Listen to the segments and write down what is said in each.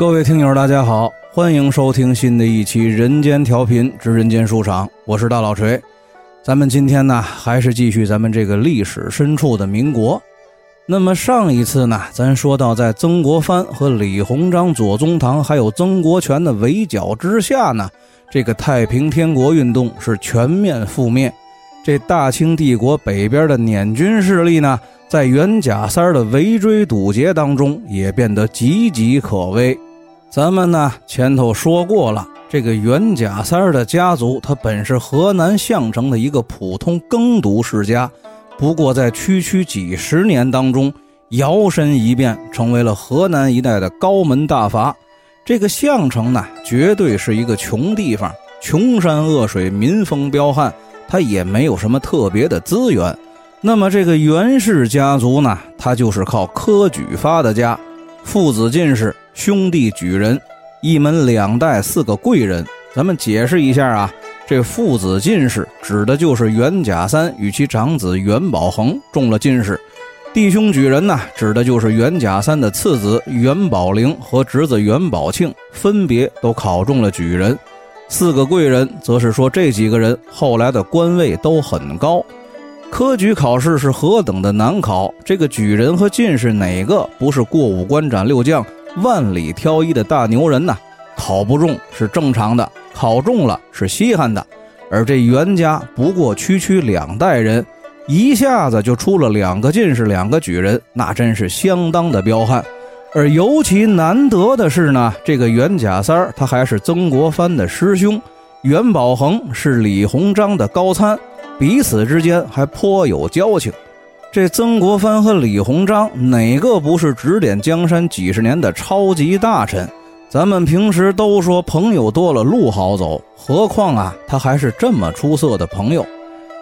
各位听友，大家好，欢迎收听新的一期《人间调频之人间书场》，我是大老锤。咱们今天呢，还是继续咱们这个历史深处的民国。那么上一次呢，咱说到在曾国藩和李鸿章、左宗棠还有曾国荃的围剿之下呢，这个太平天国运动是全面覆灭。这大清帝国北边的捻军势力呢，在袁甲三的围追堵截当中，也变得岌岌可危。咱们呢前头说过了，这个袁甲三的家族，他本是河南项城的一个普通耕读世家，不过在区区几十年当中，摇身一变成为了河南一带的高门大阀。这个项城呢，绝对是一个穷地方，穷山恶水，民风彪悍，他也没有什么特别的资源。那么这个袁氏家族呢，他就是靠科举发的家，父子进士。兄弟举人，一门两代四个贵人。咱们解释一下啊，这父子进士指的就是袁甲三与其长子袁宝恒中了进士；弟兄举人呢，指的就是袁甲三的次子袁宝龄和侄子袁宝庆分别都考中了举人。四个贵人，则是说这几个人后来的官位都很高。科举考试是何等的难考，这个举人和进士哪个不是过五关斩六将？万里挑一的大牛人呐，考不中是正常的，考中了是稀罕的。而这袁家不过区区两代人，一下子就出了两个进士，两个举人，那真是相当的彪悍。而尤其难得的是呢，这个袁甲三儿他还是曾国藩的师兄，袁宝恒是李鸿章的高参，彼此之间还颇有交情。这曾国藩和李鸿章哪个不是指点江山几十年的超级大臣？咱们平时都说朋友多了路好走，何况啊，他还是这么出色的朋友。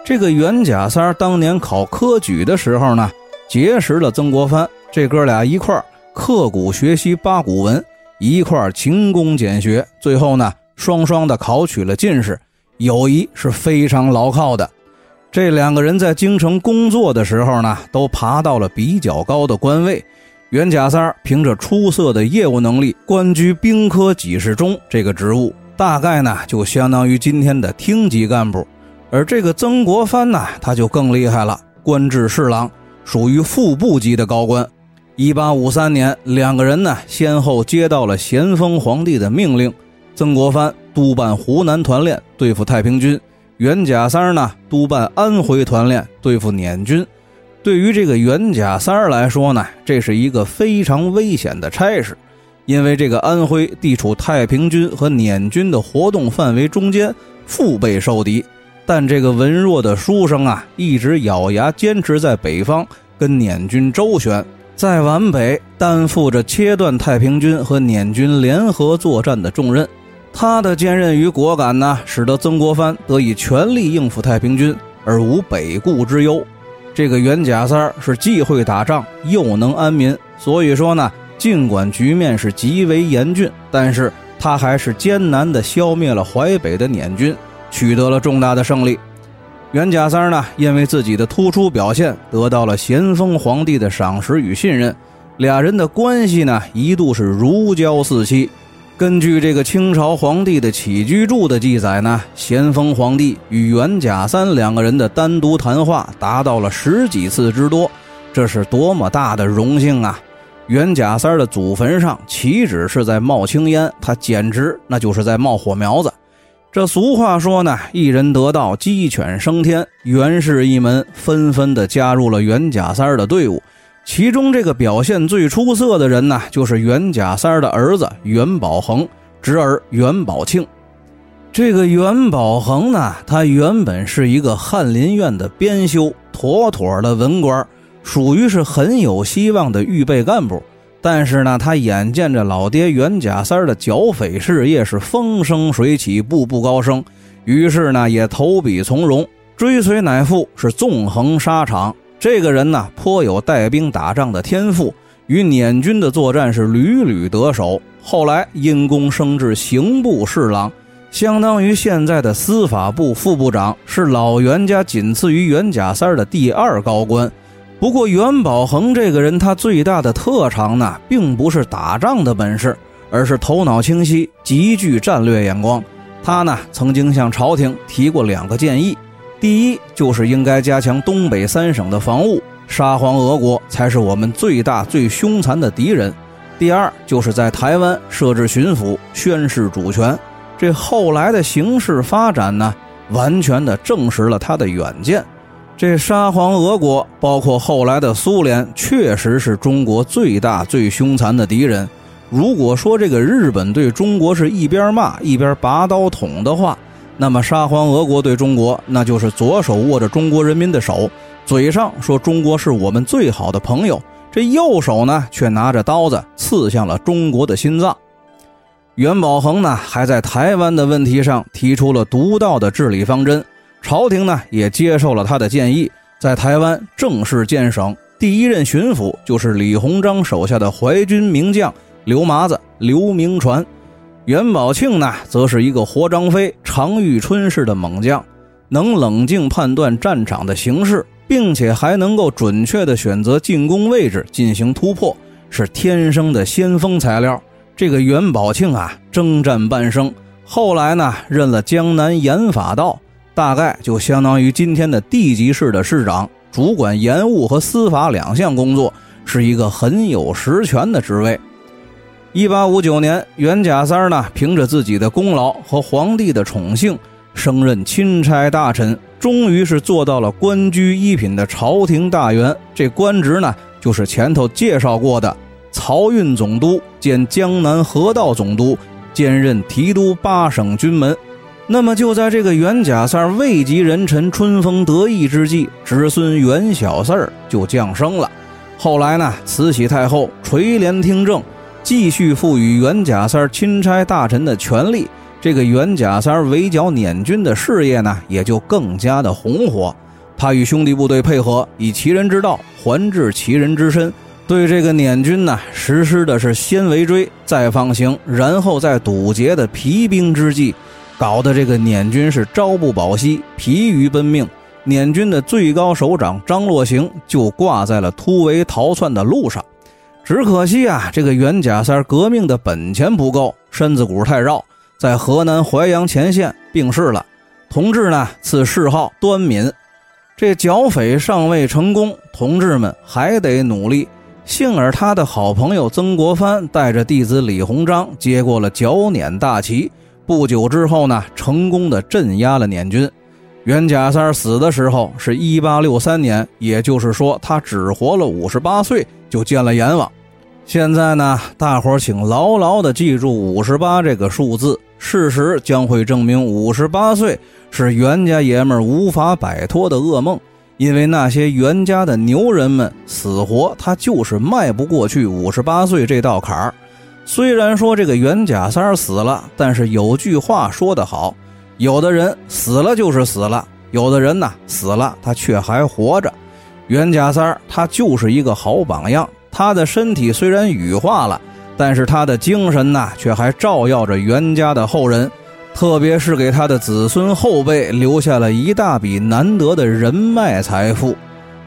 这个袁甲三当年考科举的时候呢，结识了曾国藩，这哥俩一块刻苦学习八股文，一块勤工俭学，最后呢，双双的考取了进士，友谊是非常牢靠的。这两个人在京城工作的时候呢，都爬到了比较高的官位。袁甲三凭着出色的业务能力，官居兵科给事中这个职务，大概呢就相当于今天的厅级干部。而这个曾国藩呢，他就更厉害了，官至侍郎，属于副部级的高官。一八五三年，两个人呢先后接到了咸丰皇帝的命令，曾国藩督办湖南团练，对付太平军。袁甲三呢，督办安徽团练对付捻军。对于这个袁甲三来说呢，这是一个非常危险的差事，因为这个安徽地处太平军和捻军的活动范围中间，腹背受敌。但这个文弱的书生啊，一直咬牙坚持在北方跟捻军周旋，在皖北担负着切断太平军和捻军联合作战的重任。他的坚韧与果敢呢，使得曾国藩得以全力应付太平军，而无北顾之忧。这个袁甲三儿是既会打仗又能安民，所以说呢，尽管局面是极为严峻，但是他还是艰难地消灭了淮北的捻军，取得了重大的胜利。袁甲三儿呢，因为自己的突出表现，得到了咸丰皇帝的赏识与信任，俩人的关系呢，一度是如胶似漆。根据这个清朝皇帝的起居注的记载呢，咸丰皇帝与袁甲三两个人的单独谈话达到了十几次之多，这是多么大的荣幸啊！袁甲三的祖坟上岂止是在冒青烟，他简直那就是在冒火苗子。这俗话说呢，一人得道，鸡犬升天。袁氏一门纷纷的加入了袁甲三的队伍。其中这个表现最出色的人呢，就是袁甲三的儿子袁宝恒，侄儿袁宝庆。这个袁宝恒呢，他原本是一个翰林院的编修，妥妥的文官，属于是很有希望的预备干部。但是呢，他眼见着老爹袁甲三的剿匪事业是风生水起，步步高升，于是呢，也投笔从戎，追随乃父是纵横沙场。这个人呢，颇有带兵打仗的天赋，与捻军的作战是屡屡得手。后来因功升至刑部侍郎，相当于现在的司法部副部长，是老袁家仅次于袁甲三的第二高官。不过袁宝恒这个人，他最大的特长呢，并不是打仗的本事，而是头脑清晰，极具战略眼光。他呢曾经向朝廷提过两个建议：第一，就是应该加强东北三省的防务，沙皇俄国才是我们最大最凶残的敌人；第二，就是在台湾设置巡抚，宣示主权。这后来的形势发展呢，完全的证实了他的远见。这沙皇俄国，包括后来的苏联，确实是中国最大最凶残的敌人。如果说这个日本对中国是一边骂一边拔刀捅的话，那么沙皇俄国对中国那就是左手握着中国人民的手，嘴上说中国是我们最好的朋友，这右手呢却拿着刀子刺向了中国的心脏。袁宝恒呢还在台湾的问题上提出了独到的治理方针，朝廷呢也接受了他的建议，在台湾正式建省，第一任巡抚就是李鸿章手下的淮军名将。刘麻子、刘铭传，袁宝庆呢，则是一个活张飞、常遇春式的猛将，能冷静判断战场的形势，并且还能够准确的选择进攻位置进行突破，是天生的先锋材料。这个袁宝庆啊，征战半生，后来呢，任了江南盐法道，大概就相当于今天的地级市的市长，主管盐务和司法两项工作，是一个很有实权的职位。一八五九年，袁家三呢，凭着自己的功劳和皇帝的宠幸，升任钦差大臣，终于是做到了官居一品的朝廷大员。这官职呢，就是前头介绍过的漕运总督兼江南河道总督，兼任提督八省军门。那么就在这个袁家三位极人臣、春风得意之际，侄孙袁小四儿就降生了。后来呢，慈禧太后垂帘听政。继续赋予袁甲三钦差大臣的权力，这个袁甲三围剿捻军的事业呢，也就更加的红火。他与兄弟部队配合，以其人之道还治其人之身，对这个捻军呢，实施的是先围追，再放行，然后再堵截的疲兵之计，搞得这个捻军是朝不保夕，疲于奔命。捻军的最高首长张洛行就挂在了突围逃窜的路上。只可惜啊，这个袁甲三革命的本钱不够，身子骨太绕，在河南淮阳前线病逝了。同志呢赐谥号端敏。这剿匪尚未成功，同志们还得努力。幸而他的好朋友曾国藩带着弟子李鸿章接过了剿捻大旗，不久之后呢，成功的镇压了捻军。袁甲三死的时候是一八六三年，也就是说他只活了五十八岁就见了阎王。现在呢，大伙儿请牢牢的记住五十八这个数字。事实将会证明，五十八岁是袁家爷们儿无法摆脱的噩梦。因为那些袁家的牛人们死活他就是迈不过去五十八岁这道坎儿。虽然说这个袁家三儿死了，但是有句话说得好：有的人死了就是死了，有的人呢死了他却还活着。袁家三儿他就是一个好榜样。他的身体虽然羽化了，但是他的精神呐，却还照耀着袁家的后人，特别是给他的子孙后辈留下了一大笔难得的人脉财富。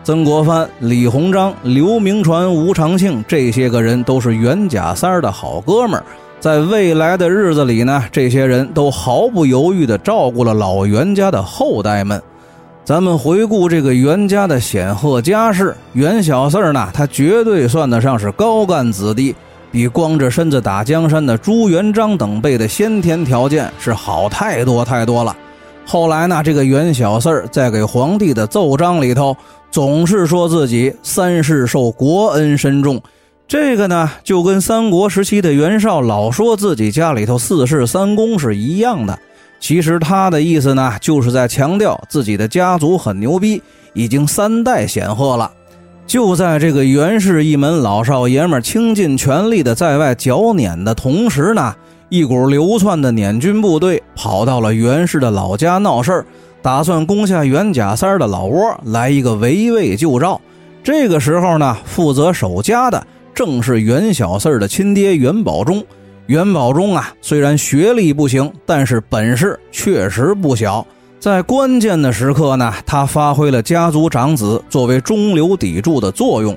曾国藩、李鸿章、刘铭传、吴长庆这些个人都是袁家三儿的好哥们儿，在未来的日子里呢，这些人都毫不犹豫地照顾了老袁家的后代们。咱们回顾这个袁家的显赫家世，袁小四儿呢，他绝对算得上是高干子弟，比光着身子打江山的朱元璋等辈的先天条件是好太多太多了。后来呢，这个袁小四儿在给皇帝的奏章里头，总是说自己三世受国恩深重，这个呢，就跟三国时期的袁绍老说自己家里头四世三公是一样的。其实他的意思呢，就是在强调自己的家族很牛逼，已经三代显赫了。就在这个袁氏一门老少爷们倾尽全力的在外剿捻的同时呢，一股流窜的捻军部队跑到了袁氏的老家闹事儿，打算攻下袁甲三的老窝，来一个围魏救赵。这个时候呢，负责守家的正是袁小四的亲爹袁保忠。袁保忠啊，虽然学历不行，但是本事确实不小。在关键的时刻呢，他发挥了家族长子作为中流砥柱的作用。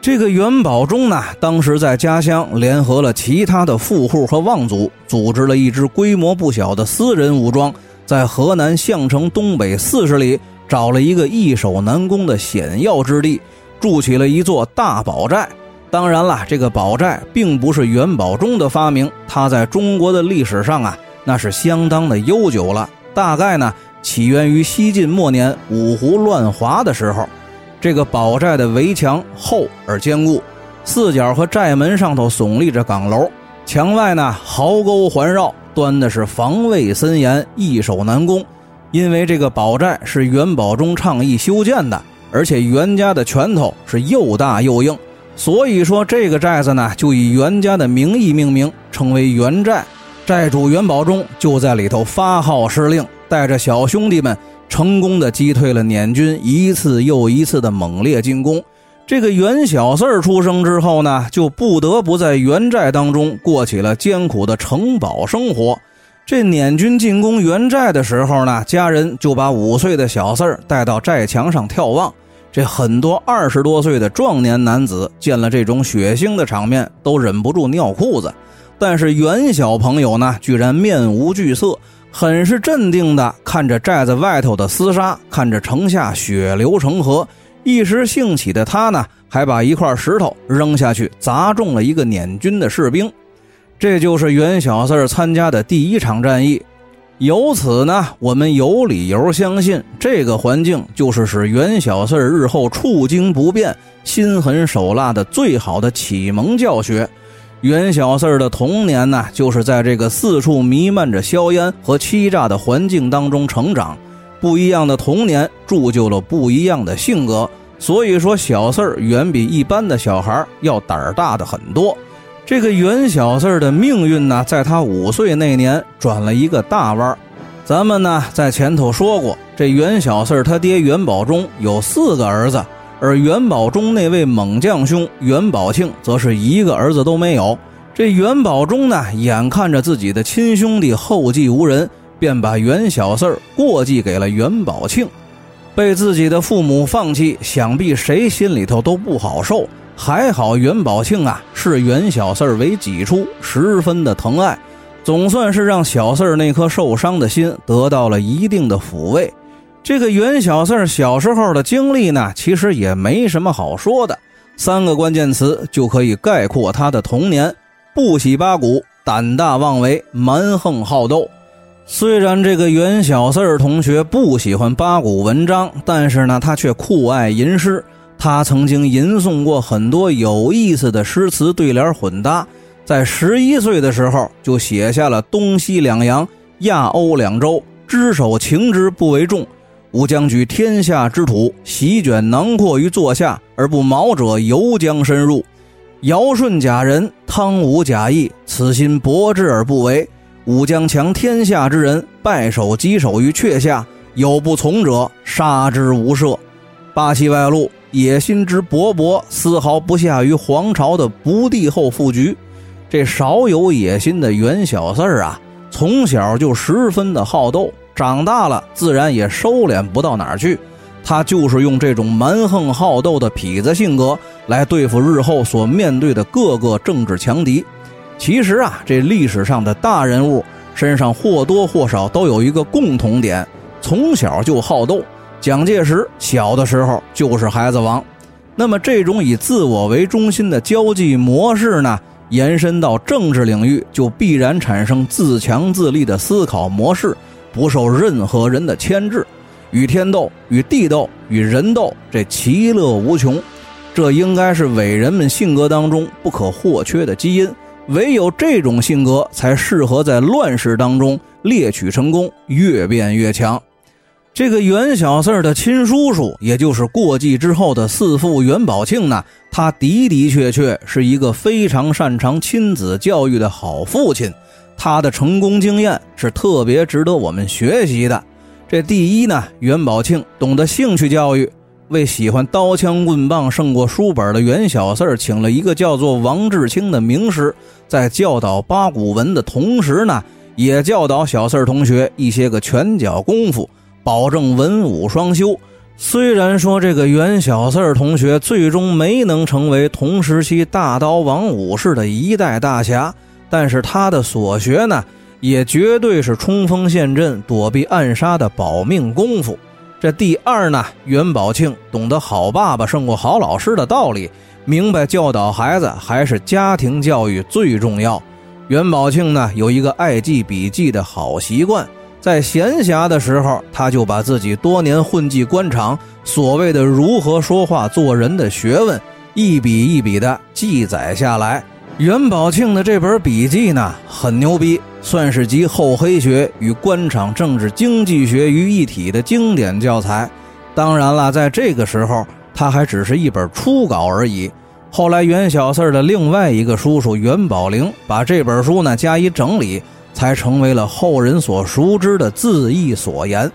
这个袁宝忠呢，当时在家乡联合了其他的富户和望族，组织了一支规模不小的私人武装，在河南项城东北四十里找了一个易守难攻的险要之地，筑起了一座大堡寨。当然了，这个堡寨并不是袁宝中的发明，它在中国的历史上啊，那是相当的悠久了。大概呢，起源于西晋末年五胡乱华的时候。这个堡寨的围墙厚而坚固，四角和寨门上头耸立着岗楼，墙外呢壕沟环绕，端的是防卫森严，易守难攻。因为这个堡寨是元宝中倡议修建的，而且袁家的拳头是又大又硬，所以说这个寨子呢就以袁家的名义命名，称为袁寨。寨主元宝中就在里头发号施令，带着小兄弟们。成功的击退了捻军一次又一次的猛烈进攻。这个袁小四儿出生之后呢，就不得不在袁寨当中过起了艰苦的城堡生活。这捻军进攻袁寨的时候呢，家人就把五岁的小四儿带到寨墙上眺望。这很多二十多岁的壮年男子见了这种血腥的场面，都忍不住尿裤子。但是袁小朋友呢，居然面无惧色。很是镇定地看着寨子外头的厮杀，看着城下血流成河。一时兴起的他呢，还把一块石头扔下去，砸中了一个捻军的士兵。这就是袁小四参加的第一场战役。由此呢，我们有理由相信，这个环境就是使袁小四日后处惊不变、心狠手辣的最好的启蒙教学。袁小四儿的童年呢，就是在这个四处弥漫着硝烟和欺诈的环境当中成长。不一样的童年铸就了不一样的性格。所以说，小四儿远比一般的小孩要胆儿大的很多。这个袁小四儿的命运呢，在他五岁那年转了一个大弯。咱们呢在前头说过，这袁小四儿他爹袁宝忠有四个儿子。而元宝中那位猛将兄元宝庆，则是一个儿子都没有。这元宝中呢，眼看着自己的亲兄弟后继无人，便把袁小四儿过继给了元宝庆。被自己的父母放弃，想必谁心里头都不好受。还好元宝庆啊，视袁小四儿为己出，十分的疼爱，总算是让小四儿那颗受伤的心得到了一定的抚慰。这个袁小四儿小时候的经历呢，其实也没什么好说的，三个关键词就可以概括他的童年：不喜八股、胆大妄为、蛮横好斗。虽然这个袁小四儿同学不喜欢八股文章，但是呢，他却酷爱吟诗。他曾经吟诵过很多有意思的诗词对联混搭，在十一岁的时候就写下了“东西两洋、亚欧两洲，只手情之不为重”。吾将举天下之土，席卷囊括于座下，而不毛者犹将深入。尧舜假人，汤武假义，此心博之而不为。吾将强天下之人，拜首稽首于阙下，有不从者，杀之无赦。八旗外露，野心之勃勃，丝毫不下于皇朝的不帝后副局。这少有野心的袁小四儿啊，从小就十分的好斗。长大了，自然也收敛不到哪儿去。他就是用这种蛮横好斗的痞子性格来对付日后所面对的各个政治强敌。其实啊，这历史上的大人物身上或多或少都有一个共同点：从小就好斗。蒋介石小的时候就是孩子王。那么，这种以自我为中心的交际模式呢，延伸到政治领域，就必然产生自强自立的思考模式。不受任何人的牵制，与天斗，与地斗，与人斗，这其乐无穷。这应该是伟人们性格当中不可或缺的基因。唯有这种性格，才适合在乱世当中猎取成功，越变越强。这个袁小四的亲叔叔，也就是过继之后的四父袁宝庆呢，他的的确确是一个非常擅长亲子教育的好父亲。他的成功经验是特别值得我们学习的。这第一呢，袁宝庆懂得兴趣教育，为喜欢刀枪棍棒胜过书本的袁小四儿请了一个叫做王志清的名师，在教导八股文的同时呢，也教导小四儿同学一些个拳脚功夫，保证文武双修。虽然说这个袁小四儿同学最终没能成为同时期大刀王武士的一代大侠，但是他的所学呢，也绝对是冲锋陷阵、躲避暗杀的保命功夫。这第二呢，袁宝庆懂得好爸爸胜过好老师的道理，明白教导孩子还是家庭教育最重要。袁宝庆呢，有一个爱记笔记的好习惯。在闲暇的时候，他就把自己多年混迹官场所谓的如何说话做人的学问，一笔一笔的记载下来。袁宝庆的这本笔记呢，很牛逼，算是集厚黑学与官场政治经济学于一体的经典教材。当然了，在这个时候，他还只是一本初稿而已。后来，袁小四的另外一个叔叔袁宝玲把这本书呢加以整理。才成为了后人所熟知的字义所言。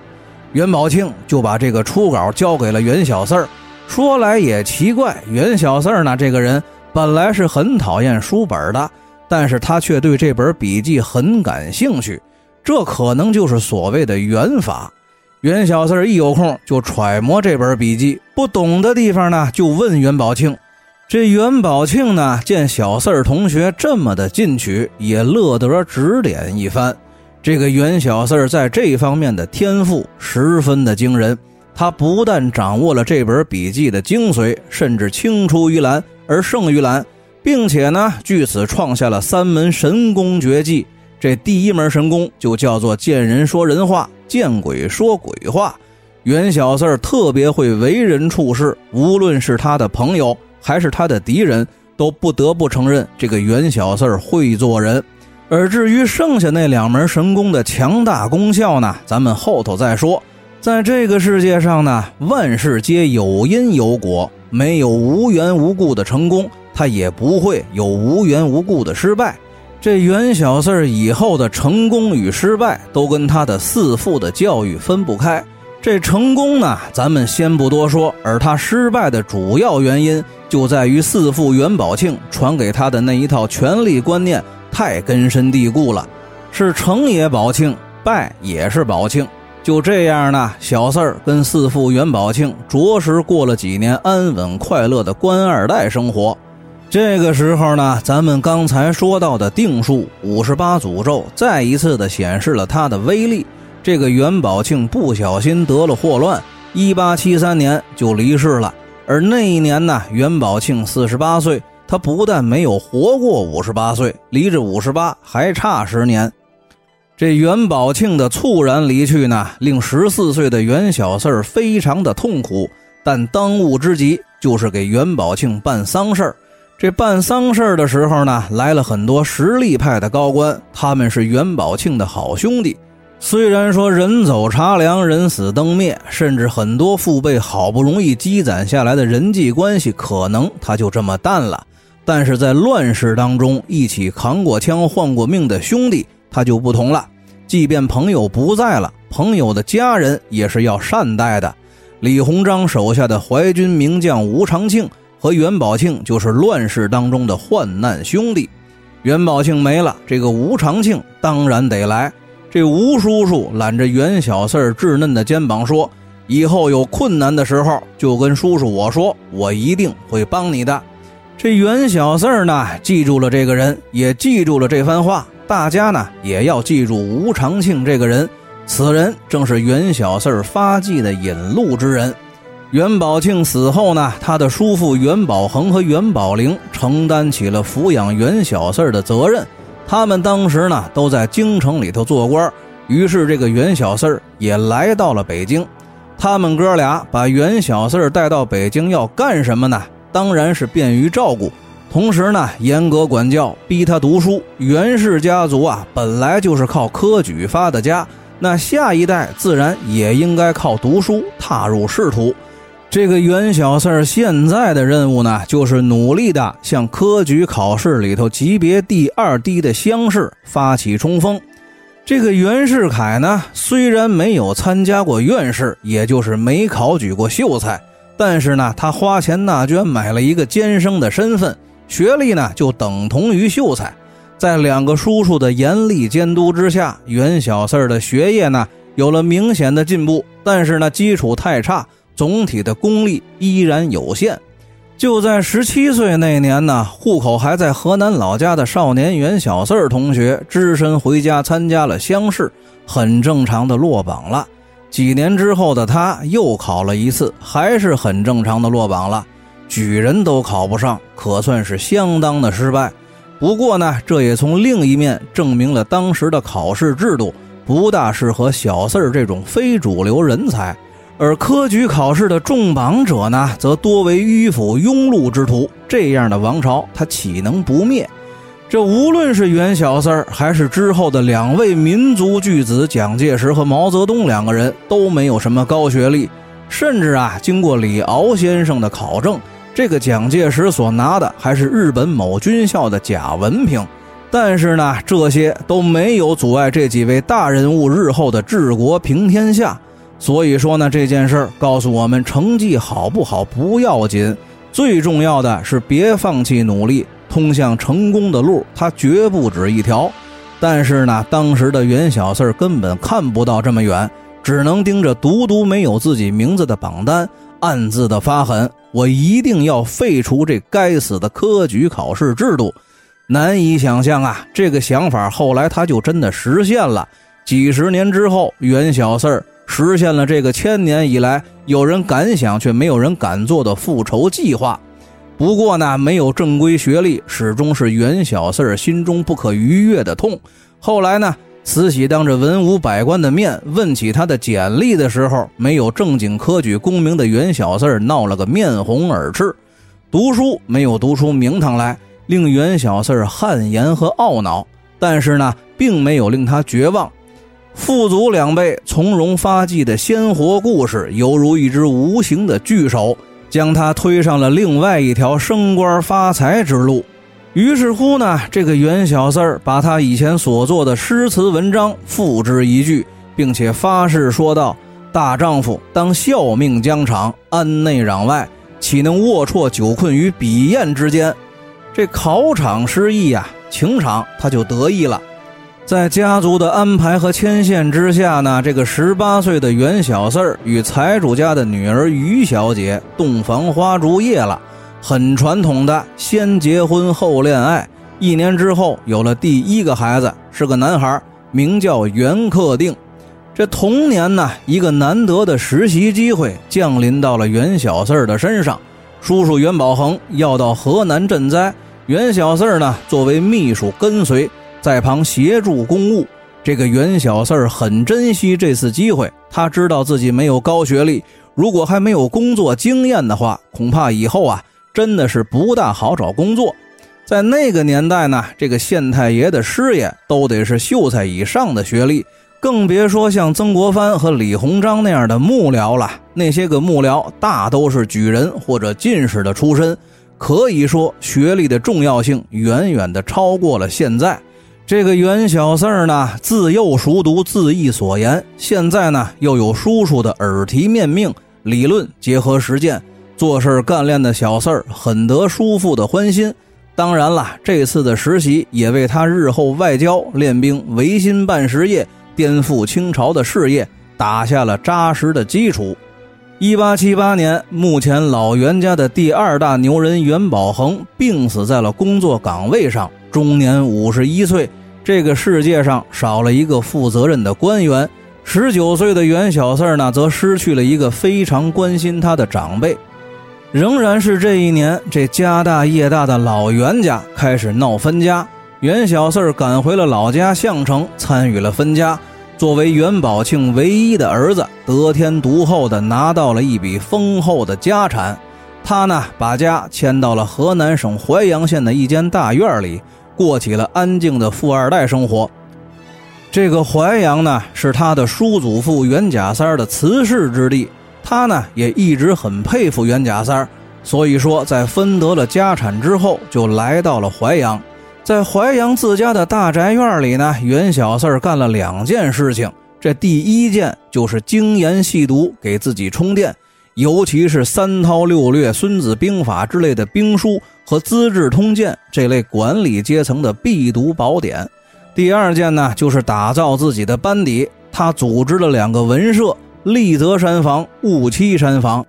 袁宝庆就把这个初稿交给了袁小四儿。说来也奇怪，袁小四儿呢，这个人本来是很讨厌书本的，但是他却对这本笔记很感兴趣。这可能就是所谓的缘法。袁小四儿一有空就揣摩这本笔记，不懂的地方呢，就问袁宝庆。这袁宝庆呢，见小四儿同学这么的进取，也乐得指点一番。这个袁小四儿在这方面的天赋十分的惊人，他不但掌握了这本笔记的精髓，甚至青出于蓝而胜于蓝，并且呢，据此创下了三门神功绝技。这第一门神功就叫做见人说人话，见鬼说鬼话。袁小四儿特别会为人处事，无论是他的朋友。还是他的敌人都不得不承认这个袁小四会做人，而至于剩下那两门神功的强大功效呢，咱们后头再说。在这个世界上呢，万事皆有因有果，没有无缘无故的成功，他也不会有无缘无故的失败。这袁小四以后的成功与失败，都跟他的四父的教育分不开。这成功呢，咱们先不多说，而他失败的主要原因。就在于四父袁宝庆传给他的那一套权力观念太根深蒂固了，是成也宝庆，败也是宝庆。就这样呢，小四儿跟四父袁宝庆着实过了几年安稳快乐的官二代生活。这个时候呢，咱们刚才说到的定数五十八诅咒再一次的显示了它的威力。这个袁宝庆不小心得了霍乱，一八七三年就离世了。而那一年呢，袁宝庆四十八岁，他不但没有活过五十八岁，离这五十八还差十年。这袁宝庆的猝然离去呢，令十四岁的袁小四儿非常的痛苦。但当务之急就是给袁宝庆办丧事儿。这办丧事儿的时候呢，来了很多实力派的高官，他们是袁宝庆的好兄弟。虽然说人走茶凉，人死灯灭，甚至很多父辈好不容易积攒下来的人际关系，可能他就这么淡了。但是在乱世当中，一起扛过枪、换过命的兄弟，他就不同了。即便朋友不在了，朋友的家人也是要善待的。李鸿章手下的淮军名将吴长庆和袁宝庆就是乱世当中的患难兄弟。袁宝庆没了，这个吴长庆当然得来。这吴叔叔揽着袁小四稚嫩的肩膀说：“以后有困难的时候，就跟叔叔我说，我一定会帮你的。”这袁小四呢，记住了这个人，也记住了这番话。大家呢，也要记住吴长庆这个人。此人正是袁小四发迹的引路之人。袁宝庆死后呢，他的叔父袁宝恒和袁宝玲承担起了抚养袁小四的责任。他们当时呢都在京城里头做官，于是这个袁小四儿也来到了北京。他们哥俩把袁小四儿带到北京要干什么呢？当然是便于照顾，同时呢严格管教，逼他读书。袁氏家族啊本来就是靠科举发的家，那下一代自然也应该靠读书踏入仕途。这个袁小四儿现在的任务呢，就是努力的向科举考试里头级别第二低的乡试发起冲锋。这个袁世凯呢，虽然没有参加过院试，也就是没考举过秀才，但是呢，他花钱纳捐买了一个监生的身份，学历呢就等同于秀才。在两个叔叔的严厉监督之下，袁小四儿的学业呢有了明显的进步，但是呢，基础太差。总体的功力依然有限。就在十七岁那年呢，户口还在河南老家的少年袁小四儿同学，只身回家参加了乡试，很正常的落榜了。几年之后的他又考了一次，还是很正常的落榜了，举人都考不上，可算是相当的失败。不过呢，这也从另一面证明了当时的考试制度不大适合小四儿这种非主流人才。而科举考试的中榜者呢，则多为迂腐庸碌之徒。这样的王朝，他岂能不灭？这无论是袁小四儿，还是之后的两位民族巨子蒋介石和毛泽东两个人，都没有什么高学历。甚至啊，经过李敖先生的考证，这个蒋介石所拿的还是日本某军校的假文凭。但是呢，这些都没有阻碍这几位大人物日后的治国平天下。所以说呢，这件事儿告诉我们，成绩好不好不要紧，最重要的是别放弃努力。通向成功的路，它绝不止一条。但是呢，当时的袁小四根本看不到这么远，只能盯着独独没有自己名字的榜单，暗自的发狠：我一定要废除这该死的科举考试制度。难以想象啊，这个想法后来他就真的实现了。几十年之后，袁小四儿。实现了这个千年以来有人敢想却没有人敢做的复仇计划。不过呢，没有正规学历始终是袁小四儿心中不可逾越的痛。后来呢，慈禧当着文武百官的面问起他的简历的时候，没有正经科举功名的袁小四儿闹了个面红耳赤。读书没有读出名堂来，令袁小四儿汗颜和懊恼。但是呢，并没有令他绝望。父祖两辈从容发迹的鲜活故事，犹如一只无形的巨手，将他推上了另外一条升官发财之路。于是乎呢，这个袁小四儿把他以前所做的诗词文章付之一炬，并且发誓说道：“大丈夫当效命疆场，安内攘外，岂能龌龊久困于笔砚之间？”这考场失意啊，情场他就得意了。在家族的安排和牵线之下呢，这个十八岁的袁小四儿与财主家的女儿于小姐洞房花烛夜了。很传统的，先结婚后恋爱。一年之后，有了第一个孩子，是个男孩，名叫袁克定。这同年呢，一个难得的实习机会降临到了袁小四儿的身上。叔叔袁宝恒要到河南赈灾，袁小四儿呢，作为秘书跟随。在旁协助公务，这个袁小四儿很珍惜这次机会。他知道自己没有高学历，如果还没有工作经验的话，恐怕以后啊真的是不大好找工作。在那个年代呢，这个县太爷的师爷都得是秀才以上的学历，更别说像曾国藩和李鸿章那样的幕僚了。那些个幕僚大都是举人或者进士的出身，可以说学历的重要性远远的超过了现在。这个袁小四儿呢，自幼熟读字义所言，现在呢又有叔叔的耳提面命，理论结合实践，做事干练的小四儿很得叔父的欢心。当然了，这次的实习也为他日后外交、练兵、维新办实业、颠覆清朝的事业打下了扎实的基础。一八七八年，目前老袁家的第二大牛人袁宝恒病死在了工作岗位上，终年五十一岁。这个世界上少了一个负责任的官员，十九岁的袁小四呢，则失去了一个非常关心他的长辈。仍然是这一年，这家大业大的老袁家开始闹分家。袁小四赶回了老家项城，参与了分家。作为袁宝庆唯一的儿子，得天独厚的拿到了一笔丰厚的家产。他呢，把家迁到了河南省淮阳县的一间大院里。过起了安静的富二代生活。这个淮阳呢，是他的叔祖父袁甲三的辞世之地。他呢，也一直很佩服袁甲三所以说，在分得了家产之后，就来到了淮阳。在淮阳自家的大宅院里呢，袁小四干了两件事情。这第一件就是精研细读，给自己充电。尤其是三韬六略、孙子兵法之类的兵书和资治通鉴这类管理阶层的必读宝典。第二件呢，就是打造自己的班底。他组织了两个文社：立泽山房、雾栖山房。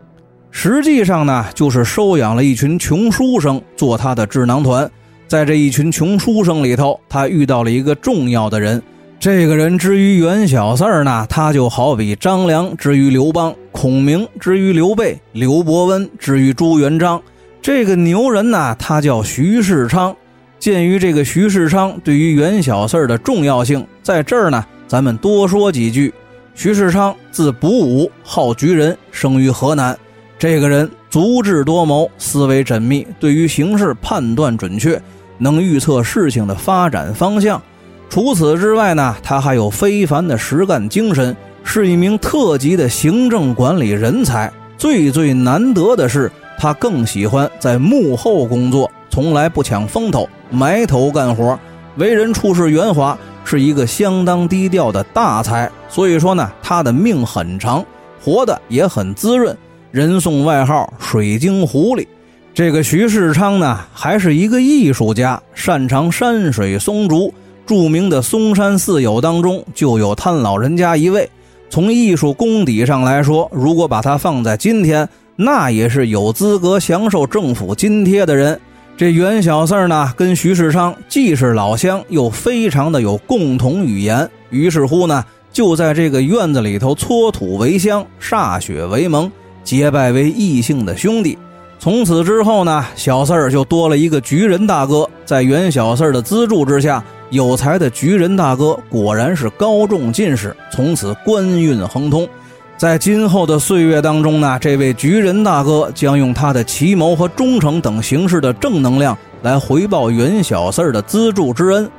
实际上呢，就是收养了一群穷书生做他的智囊团。在这一群穷书生里头，他遇到了一个重要的人。这个人之于袁小四儿呢，他就好比张良之于刘邦，孔明之于刘备，刘伯温之于朱元璋。这个牛人呢，他叫徐世昌。鉴于这个徐世昌对于袁小四儿的重要性，在这儿呢，咱们多说几句。徐世昌字卜武，号菊人，生于河南。这个人足智多谋，思维缜密，对于形势判断准确，能预测事情的发展方向。除此之外呢，他还有非凡的实干精神，是一名特级的行政管理人才。最最难得的是，他更喜欢在幕后工作，从来不抢风头，埋头干活，为人处事圆滑，是一个相当低调的大才。所以说呢，他的命很长，活得也很滋润，人送外号“水晶狐狸”。这个徐世昌呢，还是一个艺术家，擅长山水松竹。著名的嵩山四友当中就有他老人家一位。从艺术功底上来说，如果把他放在今天，那也是有资格享受政府津贴的人。这袁小四呢，跟徐世昌既是老乡，又非常的有共同语言。于是乎呢，就在这个院子里头搓土为香，歃血为盟，结拜为异姓的兄弟。从此之后呢，小四儿就多了一个局人大哥。在袁小四儿的资助之下。有才的举人大哥果然是高中进士，从此官运亨通。在今后的岁月当中呢，这位举人大哥将用他的奇谋和忠诚等形式的正能量来回报袁小四儿的资助之恩。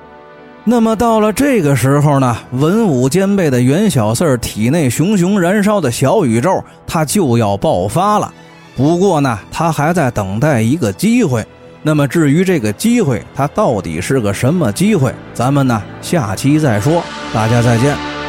那么到了这个时候呢，文武兼备的袁小四儿体内熊熊燃烧的小宇宙，他就要爆发了。不过呢，他还在等待一个机会。那么至于这个机会，它到底是个什么机会？咱们呢下期再说。大家再见。